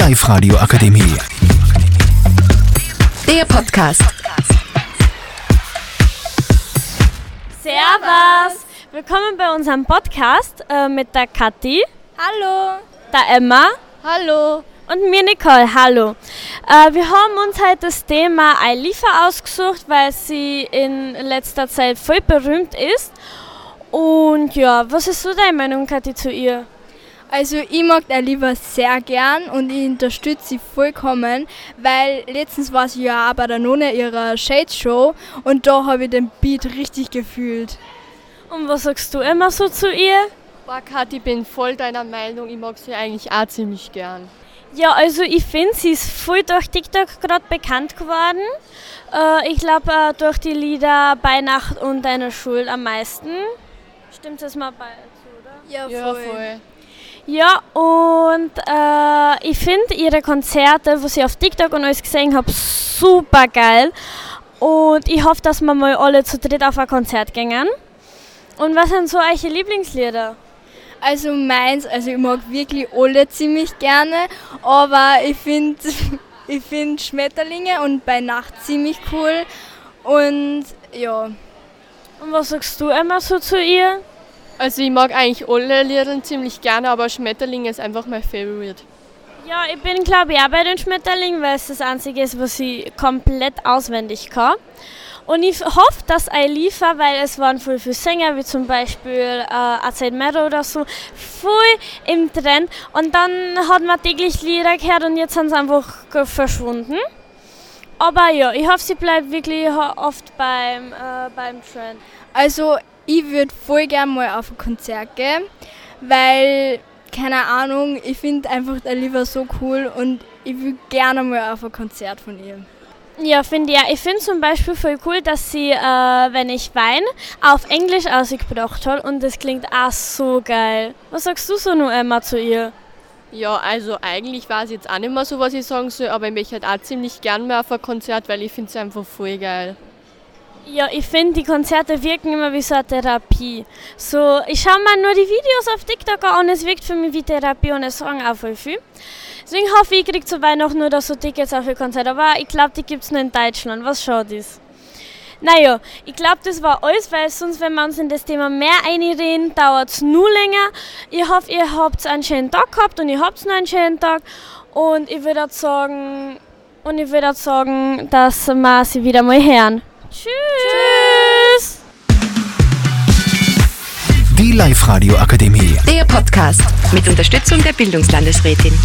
Live-Radio Akademie. Der Podcast. Servus! Willkommen bei unserem Podcast äh, mit der Kathi, Hallo. der Emma Hallo. und mir Nicole. Hallo. Äh, wir haben uns heute das Thema Eilifa ausgesucht, weil sie in letzter Zeit voll berühmt ist. Und ja, was ist so deine Meinung, Kathi, zu ihr? Also ich mag der lieber sehr gern und ich unterstütze sie vollkommen, weil letztens war sie ja auch bei der Nonne ihrer Shade Show und da habe ich den Beat richtig gefühlt. Und was sagst du immer so zu ihr? Boah, Kathi, ich bin voll deiner Meinung. Ich mag sie eigentlich auch ziemlich gern. Ja, also ich finde, sie ist voll durch TikTok gerade bekannt geworden. Äh, ich glaube äh, durch die Lieder Bei Nacht und Deine Schuld am meisten. Stimmt das mal bei oder? Ja, voll. Ja, und äh, ich finde ihre Konzerte, wo sie auf TikTok und alles gesehen habe, super geil. Und ich hoffe, dass wir mal alle zu dritt auf ein Konzert gehen. Und was sind so eure Lieblingslieder? Also meins, also ich mag wirklich alle ziemlich gerne, aber ich finde ich find Schmetterlinge und bei Nacht ziemlich cool und ja. Und was sagst du immer so zu ihr? Also ich mag eigentlich alle Lieder ziemlich gerne, aber Schmetterling ist einfach mein Favorite. Ja, ich bin glaube ich auch bei den Schmetterlingen, weil es das einzige ist, was ich komplett auswendig kann. Und ich hoffe, dass Eilifa, weil es waren voll viele Sänger, wie zum Beispiel äh, Azad Mero oder so, voll im Trend. Und dann hat man täglich Lieder gehört und jetzt sind sie einfach verschwunden. Aber ja, ich hoffe, sie bleibt wirklich oft beim, äh, beim Trend. Also ich würde voll gern mal auf ein Konzert gehen, weil, keine Ahnung, ich finde einfach der so cool und ich würde gerne mal auf ein Konzert von ihr. Ja, finde ich ja. Ich finde zum Beispiel voll cool, dass sie, äh, wenn ich weine, auf Englisch ausgebracht hat und das klingt auch so geil. Was sagst du so nur Emma zu ihr? Ja, also eigentlich weiß ich jetzt auch nicht mehr so, was ich sagen soll, aber ich möchte halt auch ziemlich gern mehr auf ein Konzert, weil ich finde sie einfach voll geil. Ja, ich finde, die Konzerte wirken immer wie so eine Therapie. So, ich schaue mir nur die Videos auf TikTok an und es wirkt für mich wie Therapie und es sagen auch voll viel. Deswegen hoffe ich, ich kriege zu Weihnachten nur so Tickets auf ihr Konzert. Aber ich glaube, die gibt es nur in Deutschland. Was schaut ist? Naja, ich glaube, das war alles, weil sonst, wenn wir uns in das Thema mehr einreden, dauert es nur länger. Ich hoffe, ihr habt einen schönen Tag gehabt und ihr habt noch einen schönen Tag. Und ich würde sagen, und ich würde sagen, dass wir sie wieder mal hören. Tschüss. Die Live-Radio Akademie. Der Podcast mit Unterstützung der Bildungslandesrätin.